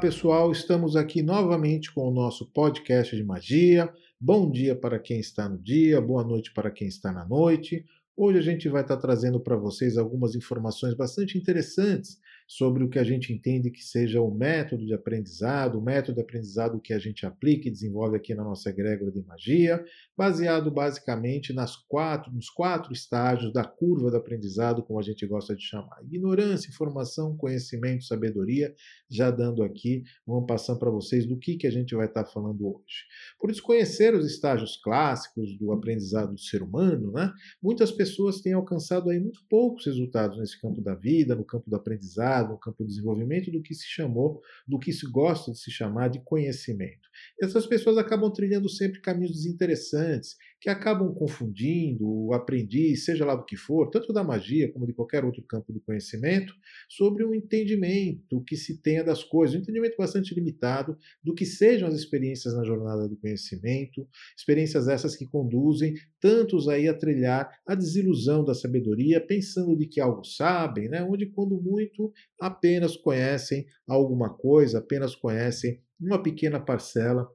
Pessoal, estamos aqui novamente com o nosso podcast de magia. Bom dia para quem está no dia, boa noite para quem está na noite. Hoje a gente vai estar trazendo para vocês algumas informações bastante interessantes sobre o que a gente entende que seja o método de aprendizado, o método de aprendizado que a gente aplica e desenvolve aqui na nossa egrégora de magia, baseado basicamente nas quatro, nos quatro estágios da curva do aprendizado, como a gente gosta de chamar. Ignorância, informação, conhecimento, sabedoria, já dando aqui, vamos passando para vocês do que, que a gente vai estar falando hoje. Por desconhecer os estágios clássicos do aprendizado do ser humano, né, muitas pessoas têm alcançado aí muito poucos resultados nesse campo da vida, no campo do aprendizado, no campo do desenvolvimento do que se chamou, do que se gosta de se chamar de conhecimento. Essas pessoas acabam trilhando sempre caminhos desinteressantes, que acabam confundindo o aprendiz, seja lá do que for, tanto da magia como de qualquer outro campo do conhecimento, sobre um entendimento que se tenha das coisas, um entendimento bastante limitado do que sejam as experiências na jornada do conhecimento, experiências essas que conduzem tantos aí a trilhar a desilusão da sabedoria, pensando de que algo sabem, né? onde quando muito apenas conhecem alguma coisa, apenas conhecem uma pequena parcela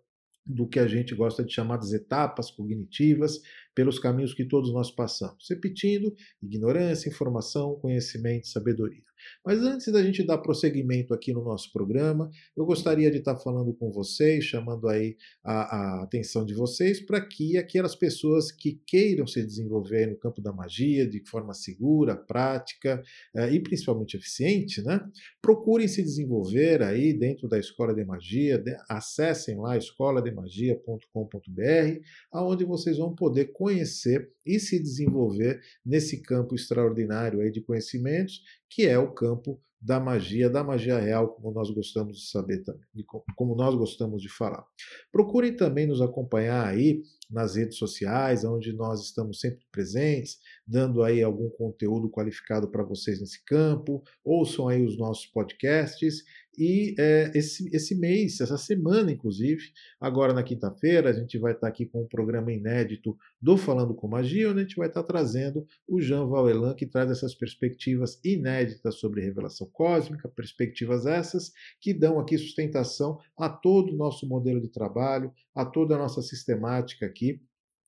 do que a gente gosta de chamar de etapas cognitivas, pelos caminhos que todos nós passamos. Repetindo, ignorância, informação, conhecimento, sabedoria. Mas antes da gente dar prosseguimento aqui no nosso programa, eu gostaria de estar falando com vocês, chamando aí a, a atenção de vocês para que aquelas pessoas que queiram se desenvolver no campo da magia de forma segura, prática eh, e principalmente eficiente, né, procurem se desenvolver aí dentro da Escola de Magia, acessem lá escolademagia.com.br, aonde vocês vão poder conhecer e se desenvolver nesse campo extraordinário aí de conhecimentos que é o campo da magia, da magia real, como nós gostamos de saber também, como nós gostamos de falar. Procurem também nos acompanhar aí nas redes sociais, onde nós estamos sempre presentes, dando aí algum conteúdo qualificado para vocês nesse campo. Ouçam aí os nossos podcasts e é, esse, esse mês, essa semana, inclusive, agora na quinta-feira, a gente vai estar aqui com um programa inédito do Falando com Magia, onde a gente vai estar trazendo o Jean Valelan, que traz essas perspectivas inéditas sobre revelação cósmica, perspectivas essas que dão aqui sustentação a todo o nosso modelo de trabalho, a toda a nossa sistemática aqui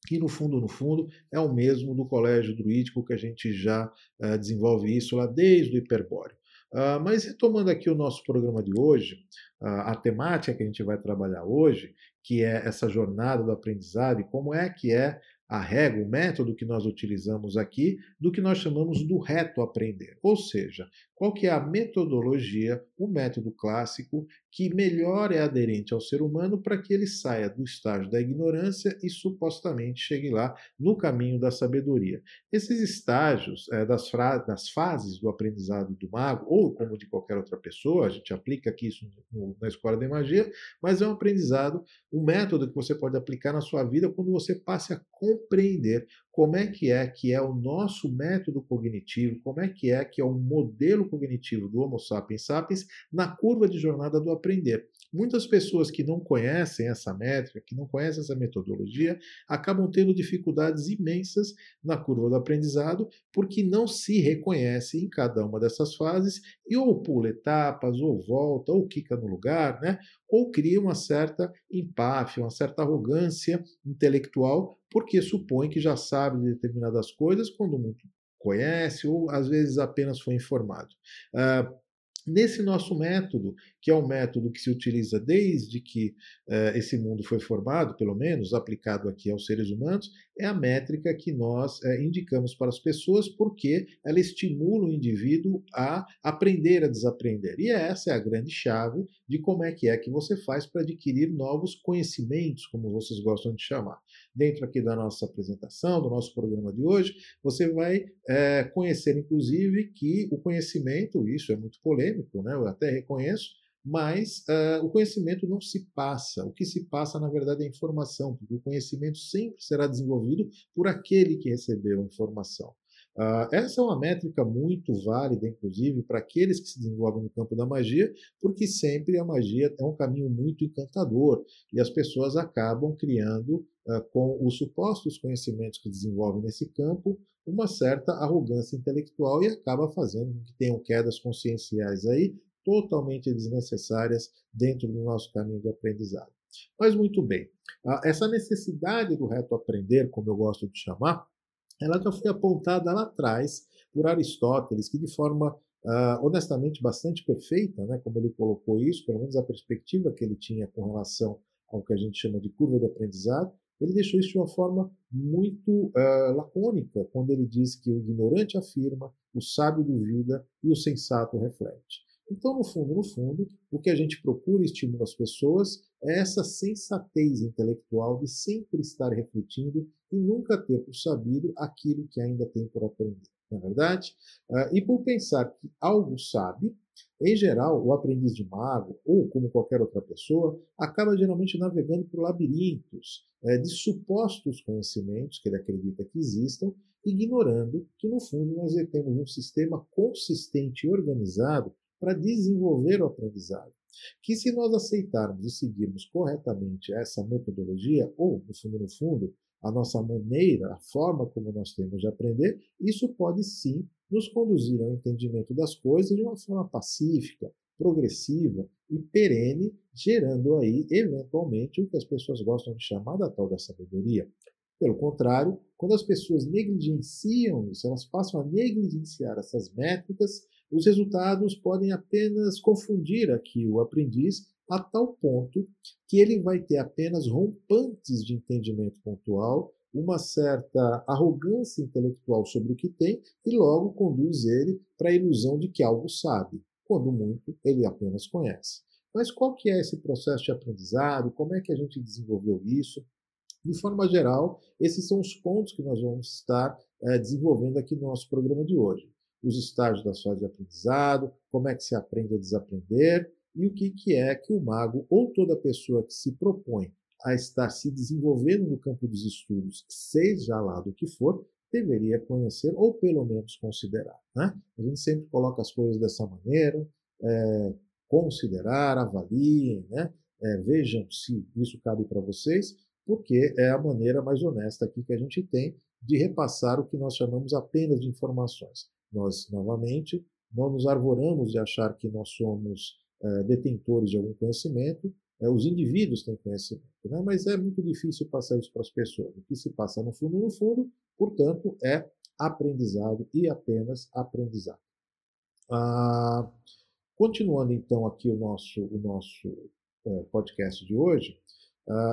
que no fundo, no fundo, é o mesmo do colégio druídico que a gente já uh, desenvolve isso lá desde o hiperbóreo. Uh, mas retomando aqui o nosso programa de hoje, uh, a temática que a gente vai trabalhar hoje, que é essa jornada do aprendizado e como é que é a regra, o método que nós utilizamos aqui, do que nós chamamos do reto aprender. Ou seja, qual que é a metodologia, o método clássico que melhor é aderente ao ser humano para que ele saia do estágio da ignorância e supostamente chegue lá no caminho da sabedoria. Esses estágios é, das, das, fases do aprendizado do mago, ou como de qualquer outra pessoa, a gente aplica aqui isso no, na escola de magia, mas é um aprendizado, um método que você pode aplicar na sua vida quando você passe a compreender como é que é que é o nosso método cognitivo, como é que é que é o modelo cognitivo do Homo sapiens sapiens na curva de jornada do aprender. Muitas pessoas que não conhecem essa métrica, que não conhecem essa metodologia, acabam tendo dificuldades imensas na curva do aprendizado, porque não se reconhece em cada uma dessas fases e ou pula etapas, ou volta, ou quica no lugar, né? ou cria uma certa empáfia, uma certa arrogância intelectual, porque supõe que já sabe de determinadas coisas quando muito conhece ou às vezes apenas foi informado. Uh, Nesse nosso método, que é um método que se utiliza desde que uh, esse mundo foi formado, pelo menos aplicado aqui aos seres humanos, é a métrica que nós uh, indicamos para as pessoas porque ela estimula o indivíduo a aprender a desaprender. E essa é a grande chave de como é que é que você faz para adquirir novos conhecimentos, como vocês gostam de chamar. Dentro aqui da nossa apresentação, do nosso programa de hoje, você vai é, conhecer, inclusive, que o conhecimento, isso é muito polêmico, né? eu até reconheço, mas uh, o conhecimento não se passa. O que se passa, na verdade, é informação, porque o conhecimento sempre será desenvolvido por aquele que recebeu a informação. Uh, essa é uma métrica muito válida, inclusive, para aqueles que se desenvolvem no campo da magia, porque sempre a magia é um caminho muito encantador e as pessoas acabam criando, uh, com os supostos conhecimentos que desenvolvem nesse campo, uma certa arrogância intelectual e acaba fazendo que tenham quedas conscienciais aí totalmente desnecessárias dentro do nosso caminho de aprendizado. Mas muito bem, essa necessidade do reto aprender, como eu gosto de chamar, ela já foi apontada lá atrás por Aristóteles, que de forma uh, honestamente bastante perfeita, né, como ele colocou isso, pelo menos a perspectiva que ele tinha com relação ao que a gente chama de curva de aprendizado, ele deixou isso de uma forma muito uh, lacônica, quando ele diz que o ignorante afirma, o sábio duvida e o sensato reflete. Então, no fundo, no fundo, o que a gente procura e estimula as pessoas é essa sensatez intelectual de sempre estar refletindo e nunca ter por sabido aquilo que ainda tem por aprender. Na é verdade? Uh, e por pensar que algo sabe, em geral, o aprendiz de mago, ou como qualquer outra pessoa, acaba geralmente navegando por labirintos é, de supostos conhecimentos que ele acredita que existam, ignorando que, no fundo, nós temos um sistema consistente e organizado para desenvolver o aprendizado. Que se nós aceitarmos e seguirmos corretamente essa metodologia, ou, no fundo, no fundo, a nossa maneira, a forma como nós temos de aprender, isso pode sim nos conduzir ao entendimento das coisas de uma forma pacífica, progressiva e perene, gerando aí, eventualmente, o que as pessoas gostam de chamar da tal da sabedoria. Pelo contrário, quando as pessoas negligenciam isso, elas passam a negligenciar essas métricas, os resultados podem apenas confundir aqui o aprendiz a tal ponto que ele vai ter apenas rompantes de entendimento pontual, uma certa arrogância intelectual sobre o que tem e logo conduz ele para a ilusão de que algo sabe, quando muito ele apenas conhece. Mas qual que é esse processo de aprendizado? Como é que a gente desenvolveu isso? De forma geral, esses são os pontos que nós vamos estar é, desenvolvendo aqui no nosso programa de hoje. Os estágios da fase de aprendizado, como é que se aprende a desaprender e o que, que é que o mago ou toda pessoa que se propõe a estar se desenvolvendo no campo dos estudos, seja lá do que for, deveria conhecer ou pelo menos considerar. Né? A gente sempre coloca as coisas dessa maneira, é, considerar, avaliem, né? É, vejam se isso cabe para vocês, porque é a maneira mais honesta aqui que a gente tem de repassar o que nós chamamos apenas de informações. Nós, novamente, não nos arvoramos de achar que nós somos é, detentores de algum conhecimento, é, os indivíduos têm conhecimento, né? mas é muito difícil passar isso para as pessoas. O que se passa no fundo, no fundo, portanto, é aprendizado e apenas aprendizado. Ah, continuando então aqui o nosso, o nosso é, podcast de hoje,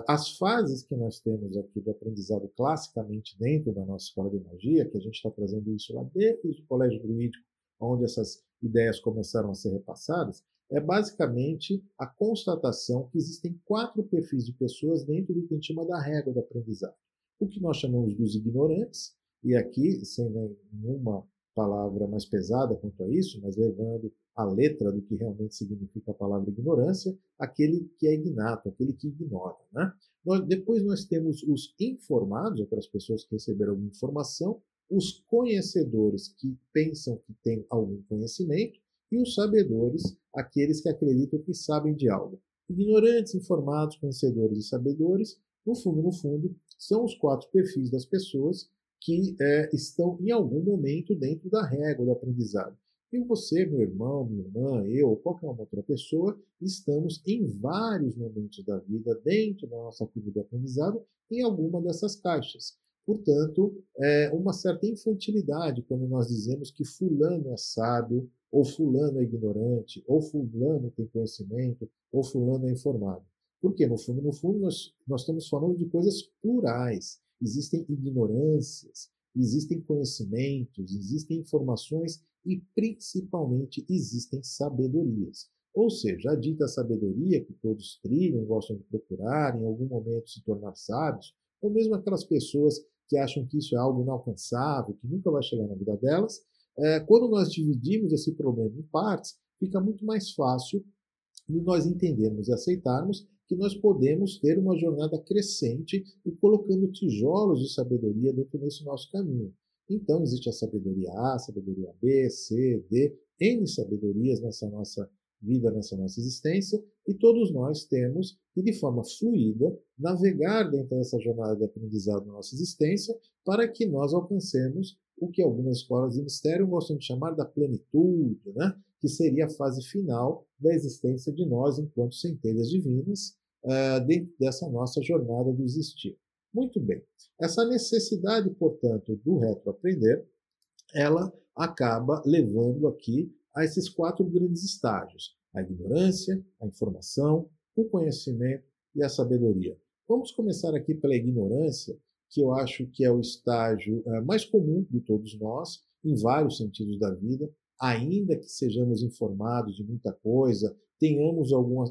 as fases que nós temos aqui do aprendizado classicamente dentro da nossa escola de magia, que a gente está trazendo isso lá desde o colégio druídico, onde essas ideias começaram a ser repassadas, é basicamente a constatação que existem quatro perfis de pessoas dentro do que a gente chama da régua do aprendizado. O que nós chamamos dos ignorantes, e aqui, sem nenhuma palavra mais pesada quanto a isso, mas levando a letra do que realmente significa a palavra ignorância, aquele que é ignato, aquele que ignora. Né? Nós, depois nós temos os informados, aquelas pessoas que receberam alguma informação, os conhecedores que pensam que têm algum conhecimento, e os sabedores, aqueles que acreditam que sabem de algo. Ignorantes, informados, conhecedores e sabedores, no fundo, no fundo, são os quatro perfis das pessoas que é, estão em algum momento dentro da régua do aprendizado. E você, meu irmão, minha irmã, eu ou qualquer outra pessoa, estamos em vários momentos da vida, dentro da nossa curva de aprendizado, em alguma dessas caixas. Portanto, é uma certa infantilidade quando nós dizemos que fulano é sábio, ou fulano é ignorante, ou fulano tem conhecimento, ou fulano é informado. Porque, no fundo, no fundo, nós, nós estamos falando de coisas plurais. Existem ignorâncias, existem conhecimentos, existem informações e, principalmente, existem sabedorias. Ou seja, a dita sabedoria que todos trilham, gostam de procurar, em algum momento se tornar sábios, ou mesmo aquelas pessoas que acham que isso é algo inalcançável, que nunca vai chegar na vida delas, é, quando nós dividimos esse problema em partes, fica muito mais fácil de nós entendermos e aceitarmos que nós podemos ter uma jornada crescente e colocando tijolos de sabedoria dentro desse nosso caminho. Então, existe a sabedoria A, a sabedoria B, C, D, N sabedorias nessa nossa vida, nessa nossa existência, e todos nós temos que, de forma fluida, navegar dentro dessa jornada de aprendizado na nossa existência para que nós alcancemos o que algumas escolas de mistério gostam de chamar da plenitude, né? que seria a fase final da existência de nós enquanto centelhas divinas uh, dentro dessa nossa jornada do existir. Muito bem. Essa necessidade, portanto, do retroaprender, ela acaba levando aqui a esses quatro grandes estágios: a ignorância, a informação, o conhecimento e a sabedoria. Vamos começar aqui pela ignorância, que eu acho que é o estágio uh, mais comum de todos nós, em vários sentidos da vida, ainda que sejamos informados de muita coisa, tenhamos algum,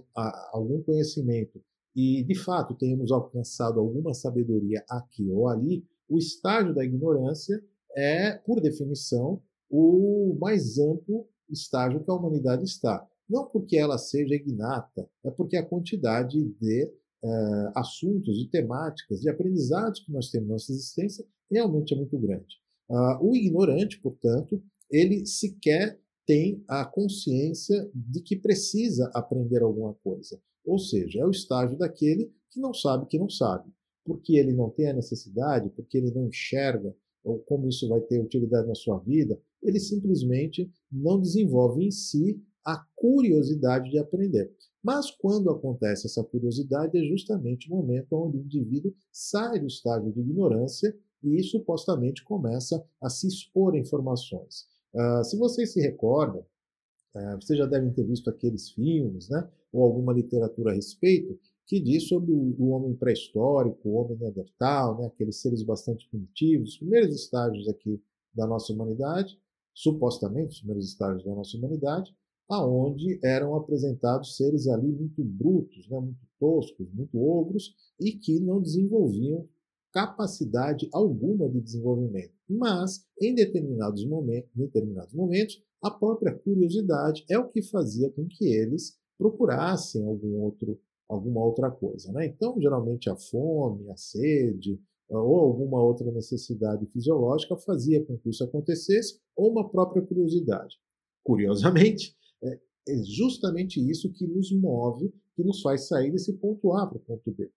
algum conhecimento e, de fato, tenhamos alcançado alguma sabedoria aqui ou ali, o estágio da ignorância é, por definição, o mais amplo estágio que a humanidade está. Não porque ela seja ignata, é porque a quantidade de uh, assuntos, de temáticas, de aprendizados que nós temos na nossa existência realmente é muito grande. Uh, o ignorante, portanto, ele sequer tem a consciência de que precisa aprender alguma coisa. Ou seja, é o estágio daquele que não sabe que não sabe. Porque ele não tem a necessidade, porque ele não enxerga ou como isso vai ter utilidade na sua vida, ele simplesmente não desenvolve em si a curiosidade de aprender. Mas quando acontece essa curiosidade, é justamente o momento onde o indivíduo sai do estágio de ignorância e supostamente começa a se expor a informações. Uh, se vocês se recordam, uh, vocês já devem ter visto aqueles filmes, né, ou alguma literatura a respeito, que diz sobre o, homem pré-histórico, o homem neandertal, né, aqueles seres bastante primitivos, os primeiros estágios aqui da nossa humanidade, supostamente os primeiros estágios da nossa humanidade, aonde eram apresentados seres ali muito brutos, né, muito toscos, muito ogros, e que não desenvolviam capacidade alguma de desenvolvimento. Mas, em determinados momentos, determinados momentos, a própria curiosidade é o que fazia com que eles procurassem algum outro, alguma outra coisa. Né? Então, geralmente, a fome, a sede ou alguma outra necessidade fisiológica fazia com que isso acontecesse, ou uma própria curiosidade. Curiosamente, é justamente isso que nos move, que nos faz sair desse ponto A para o ponto B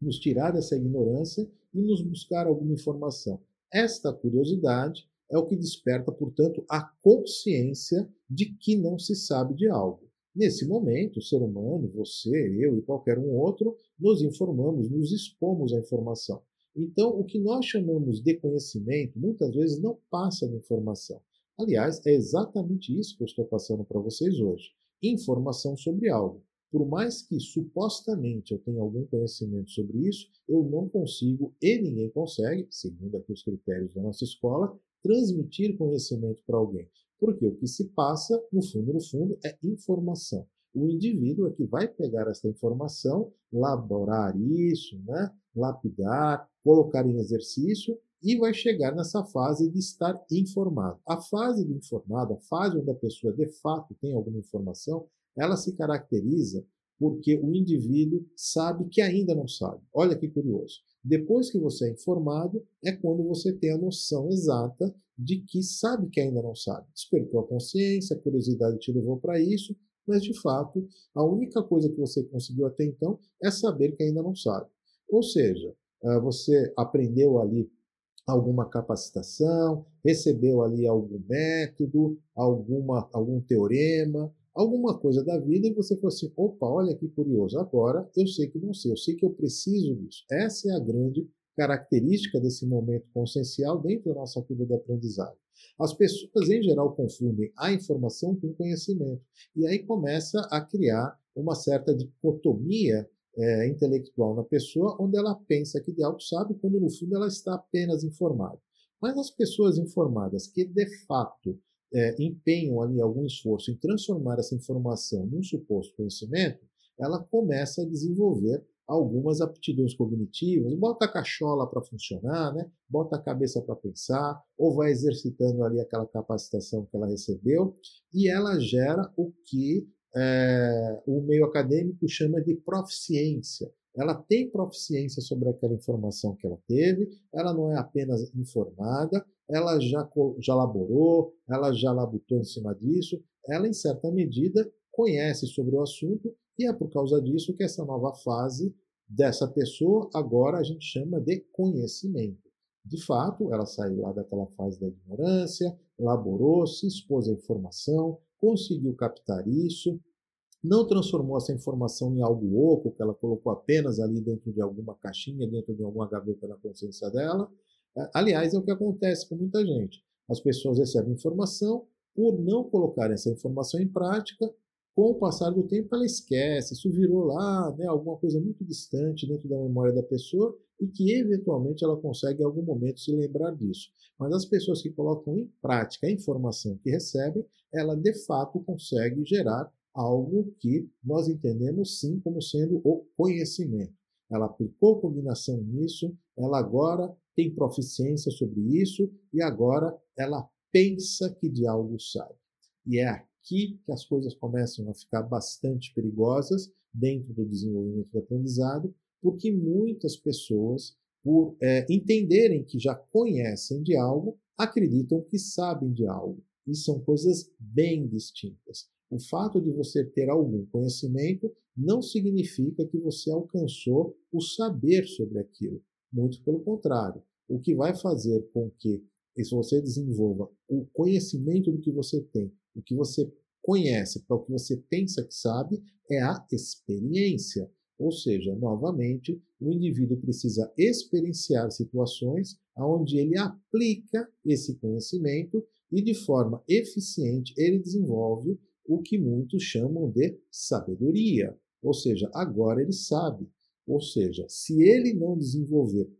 nos tirar dessa ignorância e nos buscar alguma informação. Esta curiosidade é o que desperta, portanto, a consciência de que não se sabe de algo. Nesse momento, o ser humano, você, eu e qualquer um outro, nos informamos, nos expomos à informação. Então, o que nós chamamos de conhecimento muitas vezes não passa de informação. Aliás, é exatamente isso que eu estou passando para vocês hoje: informação sobre algo por mais que supostamente eu tenha algum conhecimento sobre isso, eu não consigo, e ninguém consegue, segundo aqui os critérios da nossa escola, transmitir conhecimento para alguém. Porque o que se passa, no fundo, no fundo, é informação. O indivíduo é que vai pegar essa informação, laborar isso, né? lapidar, colocar em exercício e vai chegar nessa fase de estar informado. A fase do informado, a fase onde a pessoa de fato tem alguma informação, ela se caracteriza porque o indivíduo sabe que ainda não sabe. Olha que curioso. Depois que você é informado, é quando você tem a noção exata de que sabe que ainda não sabe. Despertou a consciência, a curiosidade te levou para isso, mas de fato, a única coisa que você conseguiu até então é saber que ainda não sabe. Ou seja, ah, você aprendeu ali alguma capacitação, recebeu ali algum método, alguma, algum teorema, alguma coisa da vida e você falou assim: opa, olha que curioso, agora eu sei que não sei, eu sei que eu preciso disso. Essa é a grande característica desse momento consciencial dentro da nossa curva de aprendizagem. As pessoas, em geral, confundem a informação com o conhecimento. E aí começa a criar uma certa dicotomia é, intelectual na pessoa, onde ela pensa que de algo sabe, quando no fundo ela está apenas informada. Mas as pessoas informadas que de fato é, empenham ali algum esforço em transformar essa informação num suposto conhecimento, ela começa a desenvolver algumas aptidões cognitivas, bota a cachola para funcionar, né? bota a cabeça para pensar, ou vai exercitando ali aquela capacitação que ela recebeu, e ela gera o que é, o meio acadêmico chama de proficiência, ela tem proficiência sobre aquela informação que ela teve, ela não é apenas informada, ela já, já laborou, ela já labutou em cima disso, ela, em certa medida, conhece sobre o assunto e é por causa disso que essa nova fase dessa pessoa agora a gente chama de conhecimento. De fato, ela saiu lá daquela fase da ignorância, laborou, se expôs à informação, conseguiu captar isso, não transformou essa informação em algo oco, que ela colocou apenas ali dentro de alguma caixinha, dentro de alguma gaveta na consciência dela. É, aliás, é o que acontece com muita gente. As pessoas recebem informação, por não colocar essa informação em prática, com o passar do tempo ela esquece, isso virou lá né, alguma coisa muito distante dentro da memória da pessoa e que eventualmente ela consegue em algum momento se lembrar disso. Mas as pessoas que colocam em prática a informação que recebem, ela de fato consegue gerar algo que nós entendemos sim como sendo o conhecimento. Ela aplicou combinação nisso, ela agora tem proficiência sobre isso e agora ela pensa que de algo sabe. E é aqui que as coisas começam a ficar bastante perigosas dentro do desenvolvimento do aprendizado, porque muitas pessoas, por é, entenderem que já conhecem de algo, acreditam que sabem de algo. E são coisas bem distintas. O fato de você ter algum conhecimento não significa que você alcançou o saber sobre aquilo. Muito pelo contrário. O que vai fazer com que você desenvolva o conhecimento do que você tem o que você conhece para o que você pensa que sabe é a experiência. Ou seja, novamente, o indivíduo precisa experienciar situações onde ele aplica esse conhecimento e, de forma eficiente, ele desenvolve o que muitos chamam de sabedoria. Ou seja, agora ele sabe. Ou seja, se ele não desenvolver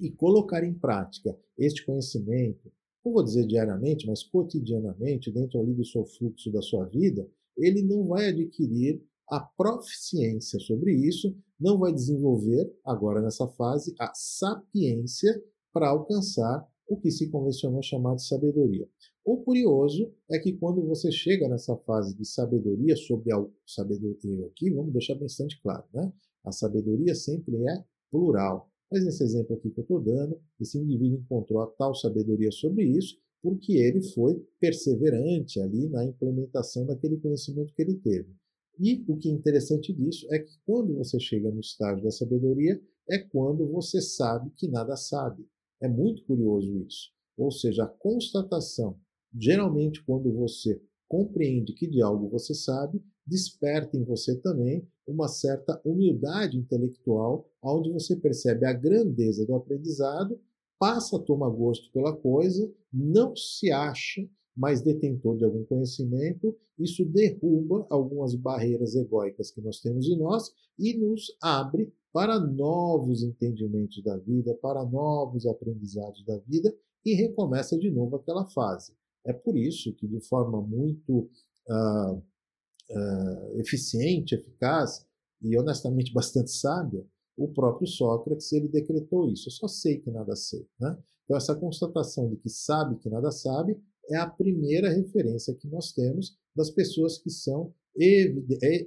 e colocar em prática este conhecimento, não vou dizer diariamente, mas cotidianamente, dentro ali do seu fluxo da sua vida, ele não vai adquirir a proficiência sobre isso, não vai desenvolver, agora nessa fase, a sapiência para alcançar o que se convencionou chamar de sabedoria. O curioso é que quando você chega nessa fase de sabedoria sobre a sabedoria aqui, vamos deixar bastante claro, né? A sabedoria sempre é plural. Mas nesse exemplo aqui que eu estou dando, esse indivíduo encontrou a tal sabedoria sobre isso porque ele foi perseverante ali na implementação daquele conhecimento que ele teve. E o que é interessante disso é que quando você chega no estágio da sabedoria, é quando você sabe que nada sabe. É muito curioso isso. Ou seja, a constatação, geralmente quando você compreende que de algo você sabe, desperta em você também uma certa humildade intelectual, onde você percebe a grandeza do aprendizado, passa a tomar gosto pela coisa, não se acha mais detentor de algum conhecimento, isso derruba algumas barreiras egóicas que nós temos em nós e nos abre para novos entendimentos da vida, para novos aprendizados da vida e recomeça de novo aquela fase. É por isso que, de forma muito uh, uh, eficiente, eficaz e honestamente bastante sábia, o próprio Sócrates ele decretou isso. Eu só sei que nada sei. Né? Então essa constatação de que sabe que nada sabe é a primeira referência que nós temos das pessoas que são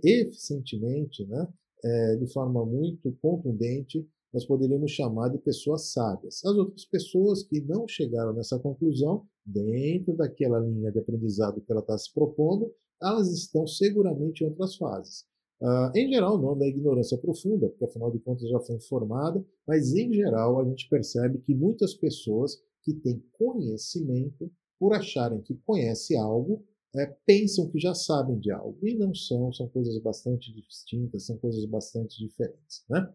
eficientemente, né, é, de forma muito contundente, nós poderíamos chamar de pessoas sábias. As outras pessoas que não chegaram nessa conclusão, dentro daquela linha de aprendizado que ela está se propondo, elas estão seguramente em outras fases. Uh, em geral, não da ignorância profunda, porque afinal de contas já foi informada, mas em geral a gente percebe que muitas pessoas que têm conhecimento, por acharem que conhece algo, é, pensam que já sabem de algo e não são, são coisas bastante distintas, são coisas bastante diferentes. Né?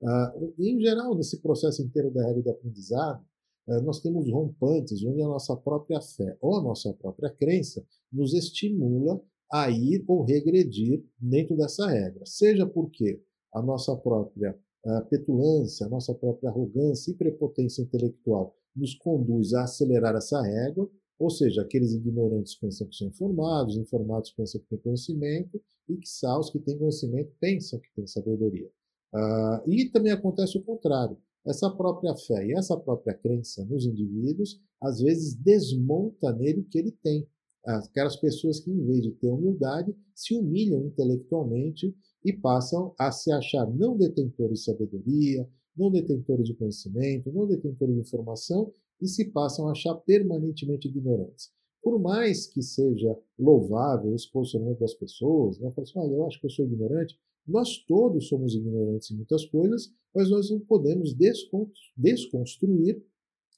Uh, em geral, nesse processo inteiro da regra de aprendizado, uh, nós temos rompantes onde a nossa própria fé ou a nossa própria crença nos estimula a ir ou regredir dentro dessa regra, seja porque a nossa própria uh, petulância, a nossa própria arrogância e prepotência intelectual nos conduz a acelerar essa régua, ou seja, aqueles ignorantes pensam que são informados, informados pensam que têm conhecimento, e que os que têm conhecimento pensam que têm sabedoria. Uh, e também acontece o contrário. Essa própria fé e essa própria crença nos indivíduos, às vezes, desmonta nele o que ele tem. Aquelas pessoas que, em vez de ter humildade, se humilham intelectualmente e passam a se achar não detentores de sabedoria, não detentores de conhecimento, não detentores de informação e se passam a achar permanentemente ignorantes. Por mais que seja louvável esse posicionamento das pessoas, né, assim, ah, eu acho que eu sou ignorante, nós todos somos ignorantes em muitas coisas, mas nós não podemos desconstruir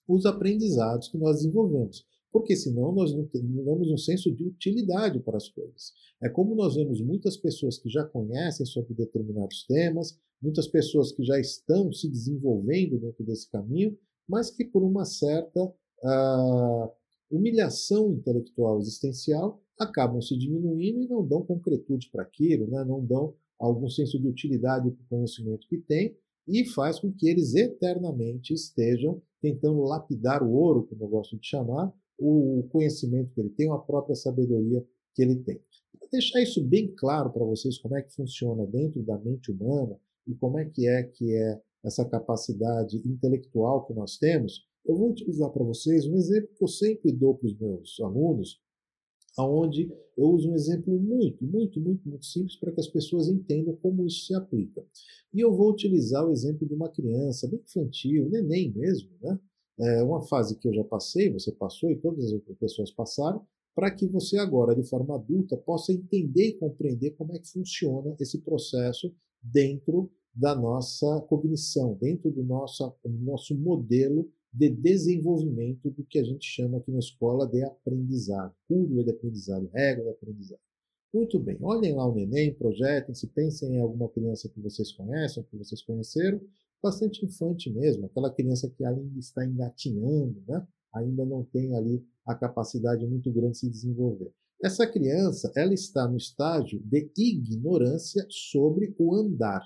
os aprendizados que nós desenvolvemos. porque senão nós não temos um senso de utilidade para as coisas. É como nós vemos muitas pessoas que já conhecem sobre determinados temas, muitas pessoas que já estão se desenvolvendo dentro desse caminho, mas que por uma certa uh, humilhação intelectual existencial acabam se diminuindo e não dão concretude para aquilo, né? não dão algum senso de utilidade para o conhecimento que têm e faz com que eles eternamente estejam tentando lapidar o ouro, como eu gosto de chamar, o conhecimento que ele tem, a própria sabedoria que ele tem. Para deixar isso bem claro para vocês, como é que funciona dentro da mente humana e como é que é que é essa capacidade intelectual que nós temos, eu vou utilizar para vocês um exemplo que eu sempre dou para os meus alunos, aonde eu uso um exemplo muito, muito, muito, muito simples para que as pessoas entendam como isso se aplica. E eu vou utilizar o exemplo de uma criança bem infantil, neném mesmo, né? É uma fase que eu já passei, você passou e todas as outras pessoas passaram, para que você agora, de forma adulta, possa entender e compreender como é que funciona esse processo dentro da nossa cognição, dentro do nosso, do nosso modelo de desenvolvimento do que a gente chama aqui na escola de aprendizado, curva de aprendizado, regra de aprendizado. Muito bem, olhem lá o neném, projetem-se, pensem em alguma criança que vocês conhecem, que vocês conheceram, bastante infante mesmo, aquela criança que ainda está engatinhando, né? ainda não tem ali a capacidade muito grande de se desenvolver. Essa criança, ela está no estágio de ignorância sobre o andar.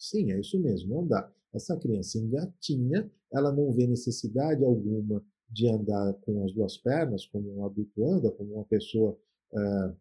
Sim, é isso mesmo, andar. Essa criança engatinha, ela não vê necessidade alguma de andar com as duas pernas, como um adulto anda, como uma pessoa, é,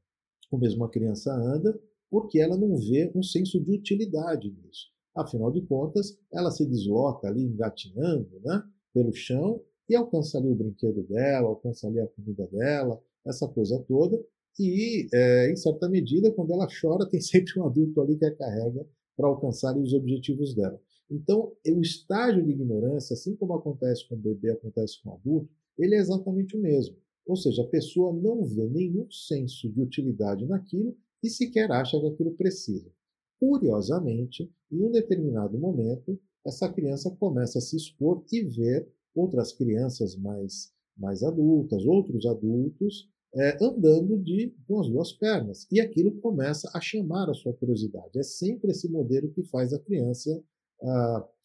como mesmo uma criança anda, porque ela não vê um senso de utilidade nisso. Afinal de contas, ela se desloca ali engatinhando né, pelo chão e alcança ali o brinquedo dela, alcança ali a comida dela, essa coisa toda. E, é, em certa medida, quando ela chora, tem sempre um adulto ali que a carrega para alcançar os objetivos dela. Então, o estágio de ignorância, assim como acontece com o bebê, acontece com o adulto, ele é exatamente o mesmo. Ou seja, a pessoa não vê nenhum senso de utilidade naquilo e sequer acha que aquilo precisa. Curiosamente, em um determinado momento, essa criança começa a se expor e ver outras crianças mais, mais adultas, outros adultos, é, andando de, com as duas pernas. E aquilo começa a chamar a sua curiosidade. É sempre esse modelo que faz a criança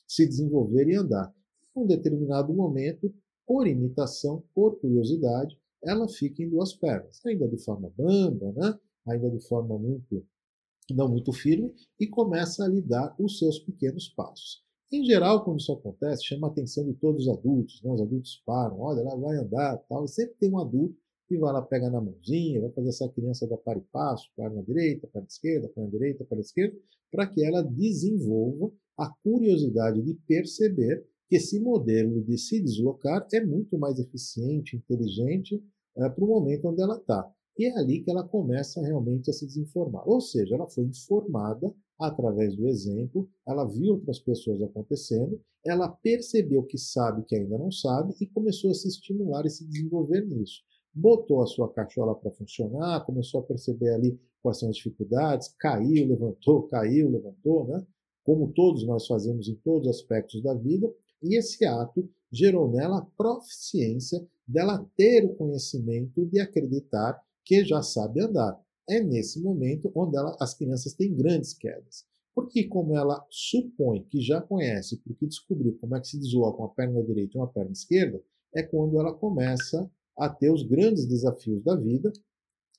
se desenvolver e andar. Em um determinado momento, por imitação, por curiosidade, ela fica em duas pernas, ainda de forma bamba, né? ainda de forma muito não muito firme, e começa a lhe dar os seus pequenos passos. Em geral, quando isso acontece, chama a atenção de todos os adultos. Né? Os adultos param, olha, ela vai andar, tal. E sempre tem um adulto que vai lá, pega na mãozinha, vai fazer essa criança dar para e passo, perna direita, perna esquerda, perna direita, perna esquerda, para que ela desenvolva a curiosidade de perceber que esse modelo de se deslocar é muito mais eficiente, inteligente é, para o momento onde ela está. E é ali que ela começa realmente a se desinformar. Ou seja, ela foi informada através do exemplo, ela viu outras pessoas acontecendo, ela percebeu que sabe que ainda não sabe e começou a se estimular e se desenvolver nisso. Botou a sua cachola para funcionar, começou a perceber ali quais são as dificuldades, caiu, levantou, caiu, levantou, né? como todos nós fazemos em todos os aspectos da vida, e esse ato gerou nela a proficiência dela ter o conhecimento de acreditar que já sabe andar. É nesse momento onde ela, as crianças têm grandes quedas. Porque como ela supõe que já conhece, porque descobriu como é que se desloca uma perna direita e uma perna esquerda, é quando ela começa a ter os grandes desafios da vida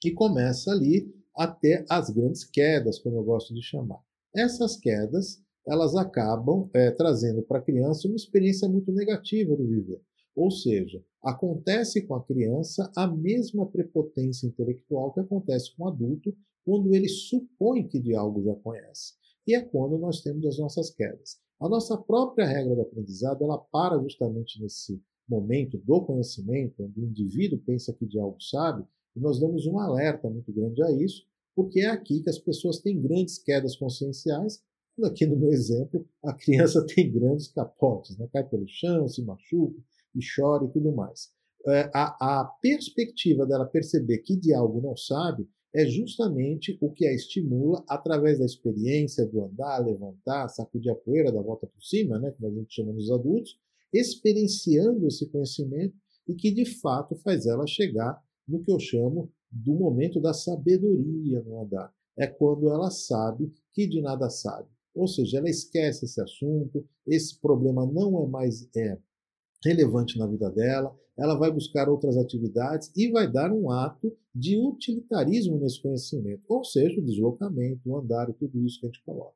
e começa ali a ter as grandes quedas, como eu gosto de chamar. Essas quedas, elas acabam é, trazendo para a criança uma experiência muito negativa do viver. Ou seja, acontece com a criança a mesma prepotência intelectual que acontece com o adulto quando ele supõe que de algo já conhece. E é quando nós temos as nossas quedas. A nossa própria regra do aprendizado, ela para justamente nesse momento do conhecimento, onde o indivíduo pensa que de algo sabe, e nós damos um alerta muito grande a isso, porque é aqui que as pessoas têm grandes quedas conscienciais. Aqui no meu exemplo, a criança tem grandes capotes, né? cai pelo chão, se machuca e chora e tudo mais. É, a, a perspectiva dela perceber que de algo não sabe é justamente o que a estimula através da experiência do andar, levantar, sacudir a poeira, dar volta por cima, né, como a gente chama nos adultos, experienciando esse conhecimento e que de fato faz ela chegar no que eu chamo do momento da sabedoria no andar. É quando ela sabe que de nada sabe. Ou seja, ela esquece esse assunto, esse problema não é mais é, relevante na vida dela, ela vai buscar outras atividades e vai dar um ato de utilitarismo nesse conhecimento, ou seja, o deslocamento, o andar tudo isso que a gente coloca.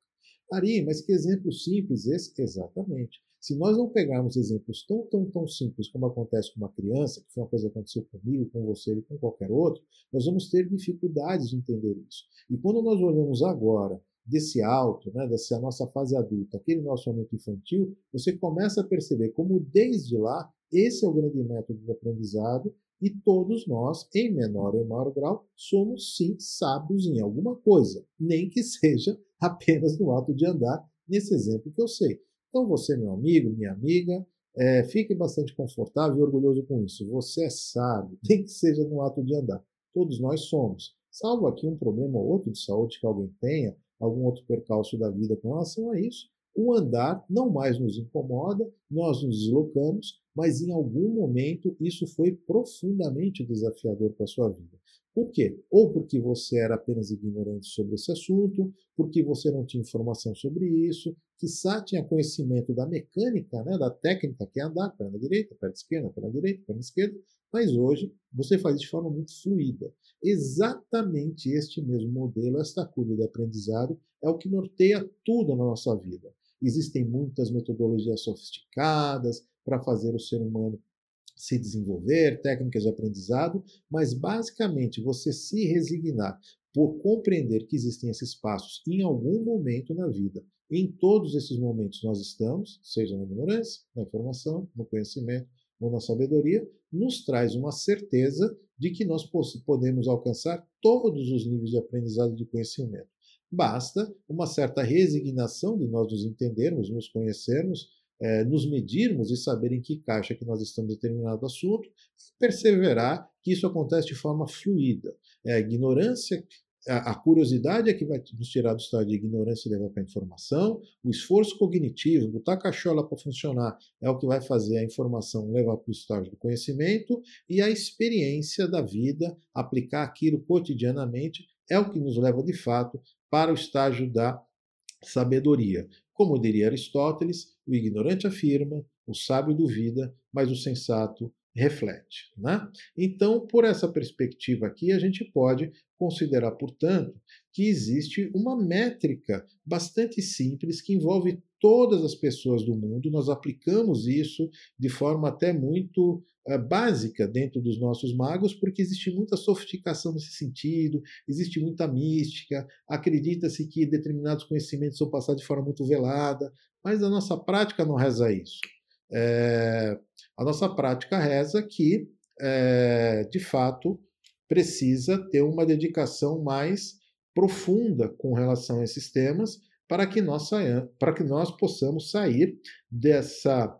Ari, mas que exemplo simples esse? Exatamente. Se nós não pegarmos exemplos tão, tão, tão simples como acontece com uma criança, que foi uma coisa que aconteceu comigo, com você e com qualquer outro, nós vamos ter dificuldades de entender isso. E quando nós olhamos agora desse alto, né, dessa nossa fase adulta, aquele nosso momento infantil, você começa a perceber como desde lá esse é o grande método de aprendizado e todos nós, em menor ou maior grau, somos sim sábios em alguma coisa, nem que seja apenas no ato de andar, nesse exemplo que eu sei. Então você, meu amigo, minha amiga, é, fique bastante confortável e orgulhoso com isso. Você é sábio, nem que seja no ato de andar. Todos nós somos. Salvo aqui um problema ou outro de saúde que alguém tenha, algum outro percalço da vida com relação a isso, o andar não mais nos incomoda, nós nos deslocamos, mas em algum momento isso foi profundamente desafiador para a sua vida. Por quê? Ou porque você era apenas ignorante sobre esse assunto, porque você não tinha informação sobre isso, que só tinha conhecimento da mecânica, né, da técnica que é andar, perna direita, perna esquerda, perna direita, perna esquerda, mas hoje você faz de forma muito fluida. Exatamente este mesmo modelo, esta curva de aprendizado, é o que norteia tudo na nossa vida. Existem muitas metodologias sofisticadas para fazer o ser humano se desenvolver, técnicas de aprendizado, mas basicamente você se resignar por compreender que existem esses passos em algum momento na vida. Em todos esses momentos nós estamos, seja na ignorância, na informação, no conhecimento ou na sabedoria, nos traz uma certeza de que nós podemos alcançar todos os níveis de aprendizado de conhecimento. Basta uma certa resignação de nós nos entendermos, nos conhecermos, é, nos medirmos e saber em que caixa que nós estamos em determinado assunto, perseverar que isso acontece de forma fluida. É a ignorância, a, a curiosidade é que vai nos tirar do estado de ignorância e levar para a informação, o esforço cognitivo, botar a cachola para funcionar, é o que vai fazer a informação levar para o estágio do conhecimento, e a experiência da vida, aplicar aquilo cotidianamente, é o que nos leva de fato para o estágio da sabedoria. Como diria Aristóteles, o ignorante afirma, o sábio duvida, mas o sensato reflete. Né? Então, por essa perspectiva aqui, a gente pode considerar, portanto, que existe uma métrica bastante simples que envolve todas as pessoas do mundo. Nós aplicamos isso de forma até muito uh, básica dentro dos nossos magos, porque existe muita sofisticação nesse sentido, existe muita mística, acredita-se que determinados conhecimentos são passados de forma muito velada, mas a nossa prática não reza isso. É, a nossa prática reza que, é, de fato, precisa ter uma dedicação mais profunda com relação a esses temas para que nós, saiam, para que nós possamos sair dessa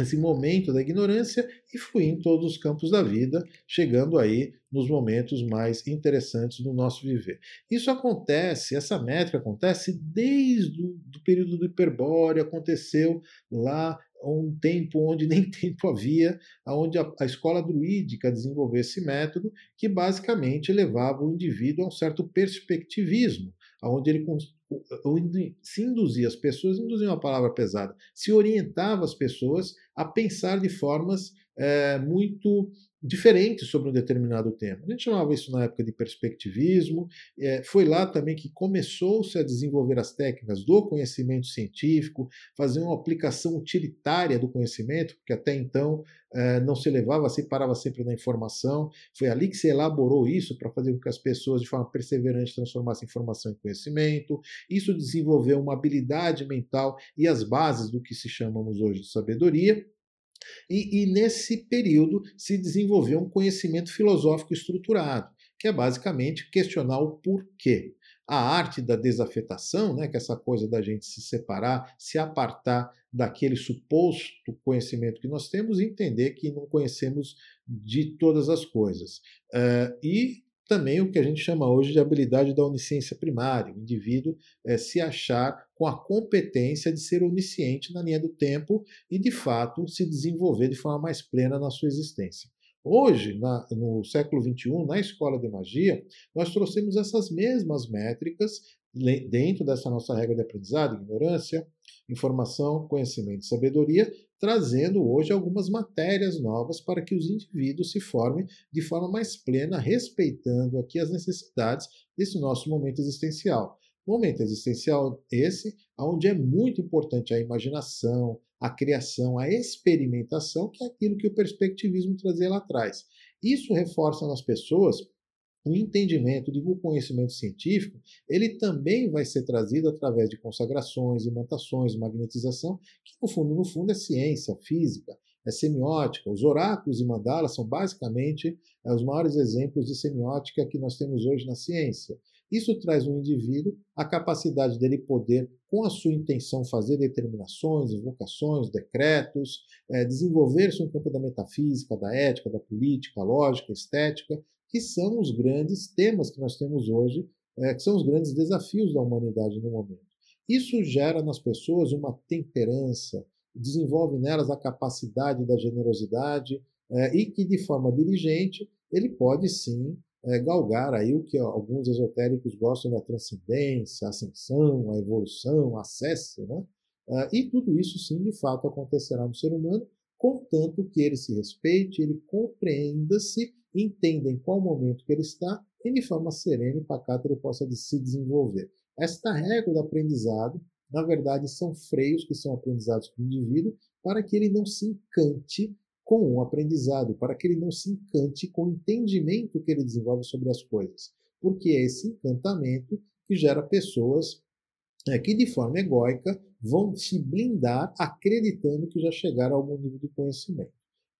esse momento da ignorância e fluir em todos os campos da vida, chegando aí nos momentos mais interessantes do nosso viver. Isso acontece, essa métrica acontece desde o do período do hiperbóreo, aconteceu lá um tempo onde nem tempo havia, onde a, a escola druídica desenvolveu esse método que basicamente levava o indivíduo a um certo perspectivismo, onde ele se induzia as pessoas, induzia uma palavra pesada, se orientava as pessoas a pensar de formas é, muito diferentes sobre um determinado tema. A gente chamava isso na época de perspectivismo. É, foi lá também que começou-se a desenvolver as técnicas do conhecimento científico, fazer uma aplicação utilitária do conhecimento, porque até então é, não se levava, se parava sempre na informação. Foi ali que se elaborou isso para fazer com que as pessoas, de forma perseverante, transformassem informação em conhecimento. Isso desenvolveu uma habilidade mental e as bases do que se chamamos hoje de sabedoria. E, e, nesse período se desenvolveu um conhecimento filosófico estruturado, que é basicamente questionar o porquê. A arte da desafetação, né, que é essa coisa da gente se separar, se apartar daquele suposto conhecimento que nós temos e entender que não conhecemos de todas as coisas. Uh, e também o que a gente chama hoje de habilidade da onisciência primária, o indivíduo é, se achar com a competência de ser onisciente na linha do tempo e, de fato, se desenvolver de forma mais plena na sua existência. Hoje, na, no século XXI, na escola de magia, nós trouxemos essas mesmas métricas dentro dessa nossa regra de aprendizado, ignorância, informação, conhecimento e sabedoria, trazendo hoje algumas matérias novas para que os indivíduos se formem de forma mais plena, respeitando aqui as necessidades desse nosso momento existencial. Momento existencial esse, onde é muito importante a imaginação, a criação, a experimentação, que é aquilo que o perspectivismo trazia lá atrás. Isso reforça nas pessoas o entendimento de o conhecimento científico, ele também vai ser trazido através de consagrações, imantações, magnetização, que no fundo, no fundo é ciência, física, é semiótica. Os oráculos e mandalas são basicamente é, os maiores exemplos de semiótica que nós temos hoje na ciência. Isso traz no indivíduo a capacidade dele poder, com a sua intenção, fazer determinações, invocações, decretos, é, desenvolver-se no campo da metafísica, da ética, da política, lógica, estética, que são os grandes temas que nós temos hoje, é, que são os grandes desafios da humanidade no momento. Isso gera nas pessoas uma temperança, desenvolve nelas a capacidade da generosidade é, e que, de forma diligente, ele pode sim é, galgar aí o que alguns esotéricos gostam da transcendência, a ascensão, a evolução, a acesse, né? É, e tudo isso sim, de fato, acontecerá no ser humano, contanto que ele se respeite, ele compreenda-se entenda em qual momento que ele está e de forma serena e pacata ele possa se desenvolver. Esta regra do aprendizado, na verdade, são freios que são aprendizados para o indivíduo para que ele não se encante com o aprendizado, para que ele não se encante com o entendimento que ele desenvolve sobre as coisas. Porque é esse encantamento que gera pessoas é, que, de forma egóica, vão se blindar acreditando que já chegaram a algum nível de conhecimento.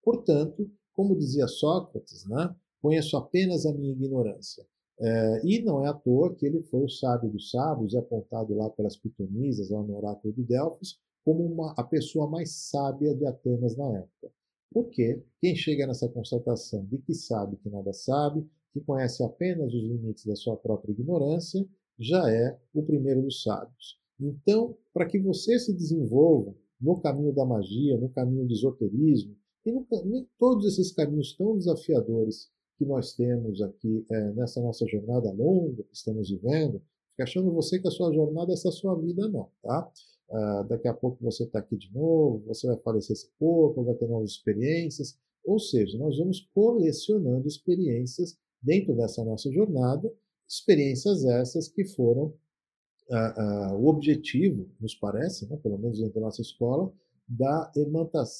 Portanto, como dizia Sócrates, né, conheço apenas a minha ignorância. É, e não é à toa que ele foi o sábio dos sábios e apontado lá pelas pitonisas, lá no oráculo de Delfos, como uma, a pessoa mais sábia de Atenas na época. Porque quem chega nessa constatação de que sabe que nada sabe, que conhece apenas os limites da sua própria ignorância, já é o primeiro dos sábios. Então, para que você se desenvolva no caminho da magia, no caminho do esoterismo, e nem todos esses caminhos tão desafiadores que nós temos aqui é, nessa nossa jornada longa que estamos vivendo, fica achando você que a sua jornada é essa sua vida, não, tá? Ah, daqui a pouco você está aqui de novo, você vai falecer esse corpo, vai ter novas experiências, ou seja, nós vamos colecionando experiências dentro dessa nossa jornada, experiências essas que foram ah, ah, o objetivo, nos parece, né, pelo menos dentro da nossa escola, da,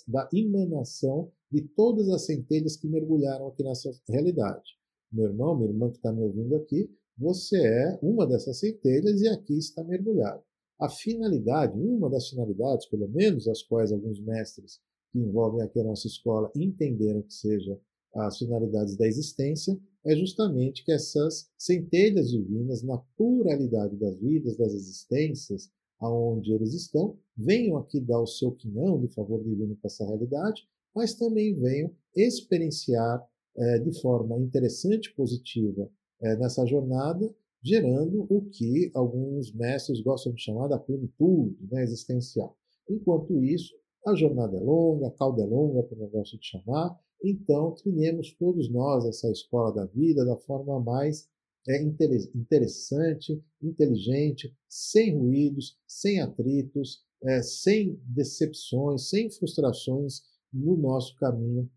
da emanação de todas as centelhas que mergulharam aqui nessa realidade. Meu irmão, minha irmã que está me ouvindo aqui, você é uma dessas centelhas e aqui está mergulhado. A finalidade, uma das finalidades, pelo menos as quais alguns mestres que envolvem aqui a nossa escola entenderam que seja as finalidades da existência, é justamente que essas centelhas divinas, na pluralidade das vidas, das existências, aonde eles estão, venham aqui dar o seu quinhão de favor divino para essa realidade, mas também venham experienciar é, de forma interessante e positiva é, nessa jornada, gerando o que alguns mestres gostam de chamar da plenitude né, existencial. Enquanto isso, a jornada é longa, a cauda é longa, como eu gosto de chamar, então trilhemos todos nós essa escola da vida da forma mais é interessante, inteligente, sem ruídos, sem atritos, é, sem decepções, sem frustrações no nosso caminho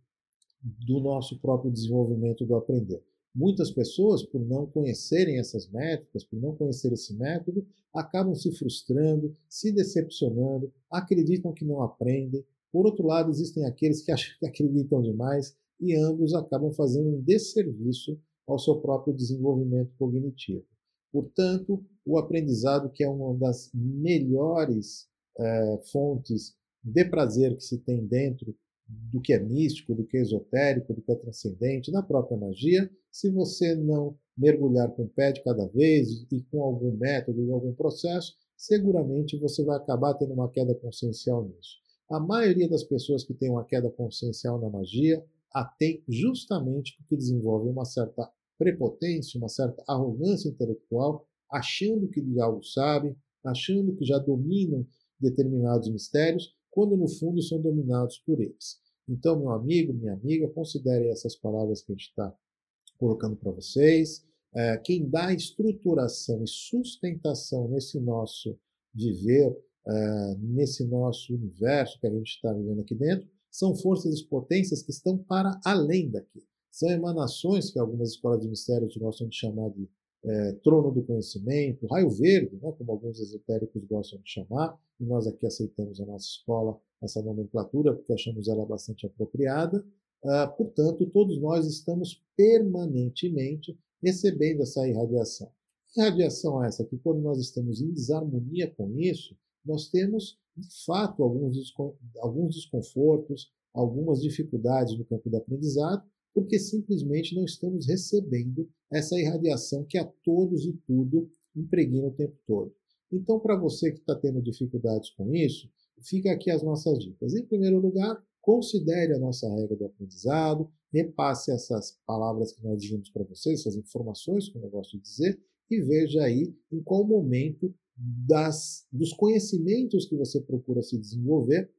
do nosso próprio desenvolvimento do aprender. Muitas pessoas, por não conhecerem essas métricas, por não conhecer esse método, acabam se frustrando, se decepcionando, acreditam que não aprendem. Por outro lado, existem aqueles que que acreditam demais e ambos acabam fazendo um desserviço ao seu próprio desenvolvimento cognitivo. Portanto, o aprendizado, que é uma das melhores é, fontes de prazer que se tem dentro do que é místico, do que é esotérico, do que é transcendente, na própria magia, se você não mergulhar com o pé de cada vez e com algum método algum processo, seguramente você vai acabar tendo uma queda consciencial nisso. A maioria das pessoas que tem uma queda consciencial na magia a tem justamente porque desenvolvem uma certa prepotência, uma certa arrogância intelectual, achando que algo sabem, achando que já dominam determinados mistérios, quando no fundo são dominados por eles. Então, meu amigo, minha amiga, considere essas palavras que a gente está colocando para vocês. É, quem dá estruturação e sustentação nesse nosso viver, é, nesse nosso universo que a gente está vivendo aqui dentro, são forças e potências que estão para além daqui. São emanações que algumas escolas de mistérios gostam de chamar de é, trono do conhecimento, raio verde, né, como alguns esotéricos gostam de chamar, e nós aqui aceitamos a nossa escola essa nomenclatura porque achamos ela bastante apropriada. Uh, portanto, todos nós estamos permanentemente recebendo essa irradiação. Irradiação essa que, quando nós estamos em desarmonia com isso, nós temos, de fato, alguns, alguns desconfortos, algumas dificuldades no campo do aprendizado, porque simplesmente não estamos recebendo essa irradiação que a todos e tudo impregna o tempo todo. Então, para você que está tendo dificuldades com isso, fica aqui as nossas dicas. Em primeiro lugar, considere a nossa regra do aprendizado, repasse essas palavras que nós dizemos para vocês, essas informações, como eu gosto de dizer, e veja aí em qual momento das, dos conhecimentos que você procura se desenvolver,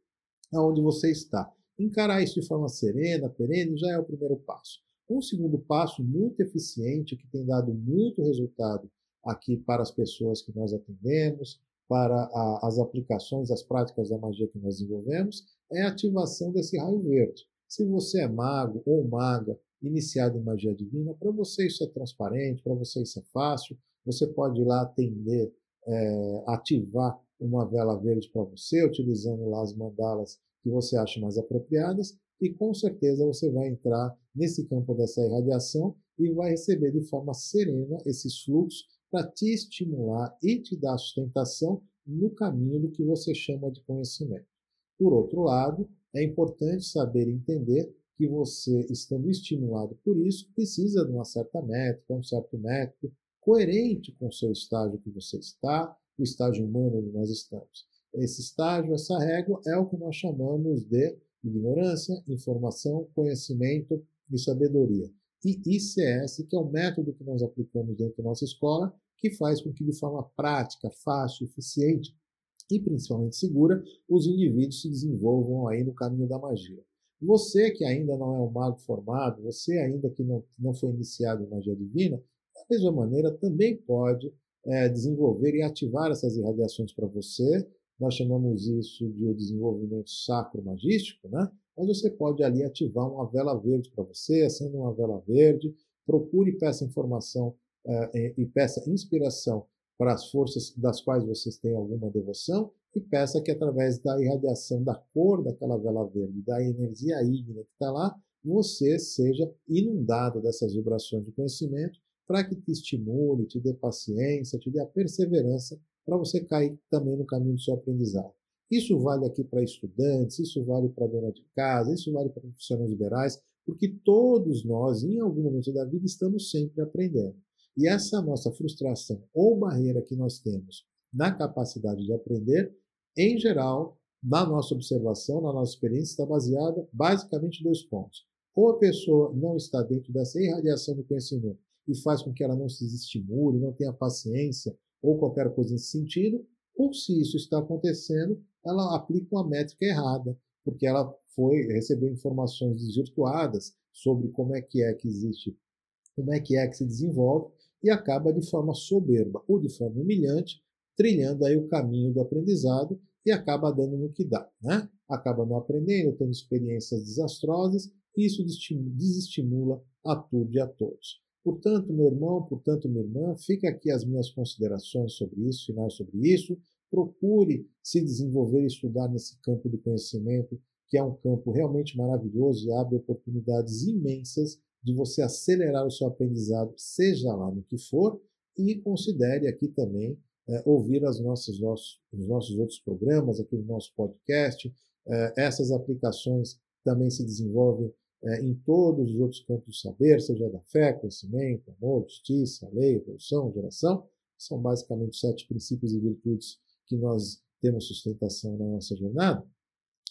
aonde você está. Encarar isso de forma serena, perene, já é o primeiro passo. Um segundo passo muito eficiente, que tem dado muito resultado aqui para as pessoas que nós atendemos, para a, as aplicações, as práticas da magia que nós desenvolvemos, é a ativação desse raio verde. Se você é mago ou maga, iniciado em magia divina, para você isso é transparente, para você isso é fácil, você pode ir lá atender, é, ativar uma vela verde para você, utilizando lá as mandalas que você acha mais apropriadas, e com certeza você vai entrar nesse campo dessa irradiação e vai receber de forma serena esses fluxos para te estimular e te dar sustentação no caminho do que você chama de conhecimento. Por outro lado, é importante saber entender que você, estando estimulado por isso, precisa de uma certa métrica, um certo método coerente com o seu estágio que você está, o estágio humano onde nós estamos. Esse estágio, essa régua, é o que nós chamamos de ignorância, informação, conhecimento e sabedoria. E ICS, que é o método que nós aplicamos dentro da nossa escola, que faz com que, de forma prática, fácil, eficiente e principalmente segura, os indivíduos se desenvolvam aí no caminho da magia. Você que ainda não é um mago formado, você ainda que não, não foi iniciado em magia divina, da mesma maneira também pode é, desenvolver e ativar essas irradiações para você nós chamamos isso de o desenvolvimento sacro magístico, né? Mas você pode ali ativar uma vela verde para você, acenda uma vela verde, procure peça informação uh, e peça inspiração para as forças das quais vocês têm alguma devoção e peça que através da irradiação da cor daquela vela verde, da energia ígnea que está lá, você seja inundado dessas vibrações de conhecimento para que te estimule, te dê paciência, te dê a perseverança para você cair também no caminho do seu aprendizado. Isso vale aqui para estudantes, isso vale para dona de casa, isso vale para profissionais liberais, porque todos nós, em algum momento da vida, estamos sempre aprendendo. E essa nossa frustração ou barreira que nós temos na capacidade de aprender, em geral, na nossa observação, na nossa experiência, está baseada basicamente em dois pontos. Ou a pessoa não está dentro dessa irradiação do conhecimento e faz com que ela não se estimule, não tenha paciência, ou qualquer coisa nesse sentido, ou se isso está acontecendo, ela aplica uma métrica errada, porque ela foi recebeu informações desvirtuadas sobre como é que é que existe, como é que é que se desenvolve e acaba de forma soberba ou de forma humilhante trilhando aí o caminho do aprendizado e acaba dando no que dá, né? Acaba não aprendendo, tendo experiências desastrosas e isso desestimula a tudo e a todos. Portanto, meu irmão, portanto, minha irmã, fica aqui as minhas considerações sobre isso, finais sobre isso. Procure se desenvolver e estudar nesse campo do conhecimento, que é um campo realmente maravilhoso e abre oportunidades imensas de você acelerar o seu aprendizado, seja lá no que for, e considere aqui também é, ouvir as nossas, nossos, os nossos outros programas, aqui no nosso podcast. É, essas aplicações também se desenvolvem é, em todos os outros campos do saber, seja da fé, conhecimento, amor, justiça, lei, evolução, geração, são basicamente sete princípios e virtudes que nós temos sustentação na nossa jornada.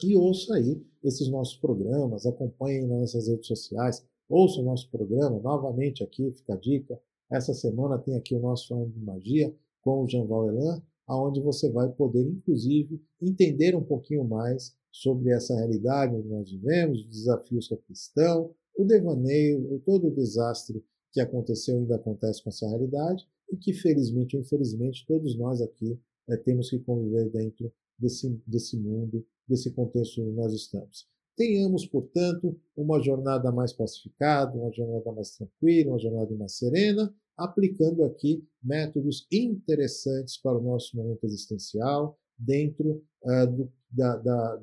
E ouça aí esses nossos programas, acompanhem nas nossas redes sociais, ouça o nosso programa novamente aqui, fica a dica. Essa semana tem aqui o nosso Falando de Magia com o Jean Valelan, aonde você vai poder, inclusive, entender um pouquinho mais sobre essa realidade onde nós vivemos, os desafios que aqui estão, o devaneio, todo o desastre que aconteceu ainda acontece com essa realidade e que, felizmente ou infelizmente, todos nós aqui é, temos que conviver dentro desse, desse mundo, desse contexto onde nós estamos. Tenhamos, portanto, uma jornada mais pacificada, uma jornada mais tranquila, uma jornada mais serena, aplicando aqui métodos interessantes para o nosso momento existencial, dentro uh, do, da, da,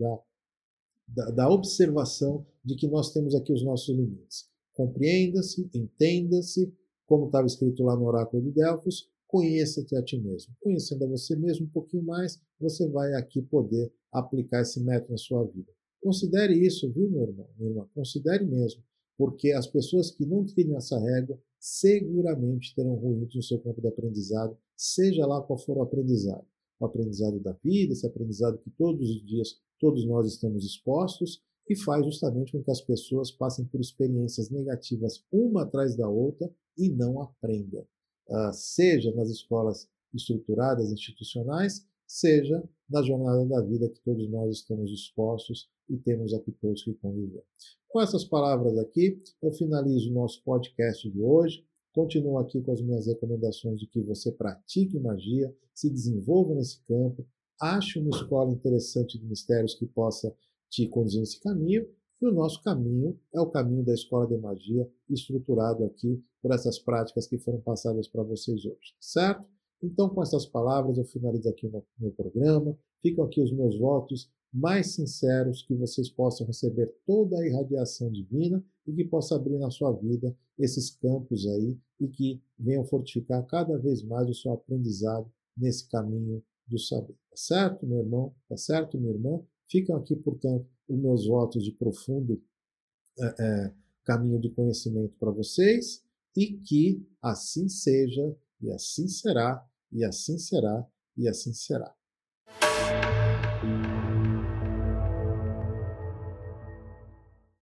da, da, observação de que nós temos aqui os nossos limites. Compreenda-se, entenda-se, como estava escrito lá no Oráculo de Delfos, conheça-te a ti mesmo. Conhecendo a você mesmo um pouquinho mais, você vai aqui poder aplicar esse método na sua vida. Considere isso, viu, meu irmão? Minha irmã? Considere mesmo, porque as pessoas que não trilham essa régua seguramente terão ruídos no seu campo de aprendizado, seja lá qual for o aprendizado. O aprendizado da vida, esse aprendizado que todos os dias todos nós estamos expostos, e faz justamente com que as pessoas passem por experiências negativas uma atrás da outra e não aprendam. Ah, seja nas escolas estruturadas, institucionais, seja na jornada da vida que todos nós estamos expostos e temos aqui todos que conviver. Com essas palavras aqui, eu finalizo o nosso podcast de hoje. Continuo aqui com as minhas recomendações de que você pratique magia, se desenvolva nesse campo, ache uma escola interessante de mistérios que possa te conduzir nesse caminho e o nosso caminho é o caminho da escola de magia, estruturado aqui por essas práticas que foram passadas para vocês hoje, certo? Então, com essas palavras, eu finalizo aqui o meu programa. Ficam aqui os meus votos mais sinceros, que vocês possam receber toda a irradiação divina e que possa abrir na sua vida esses campos aí e que venham fortificar cada vez mais o seu aprendizado nesse caminho do saber. Tá certo, meu irmão? Tá certo, minha irmã? Ficam aqui, portanto, os meus votos de profundo é, é, caminho de conhecimento para vocês e que assim seja, e assim será, e assim será, e assim será.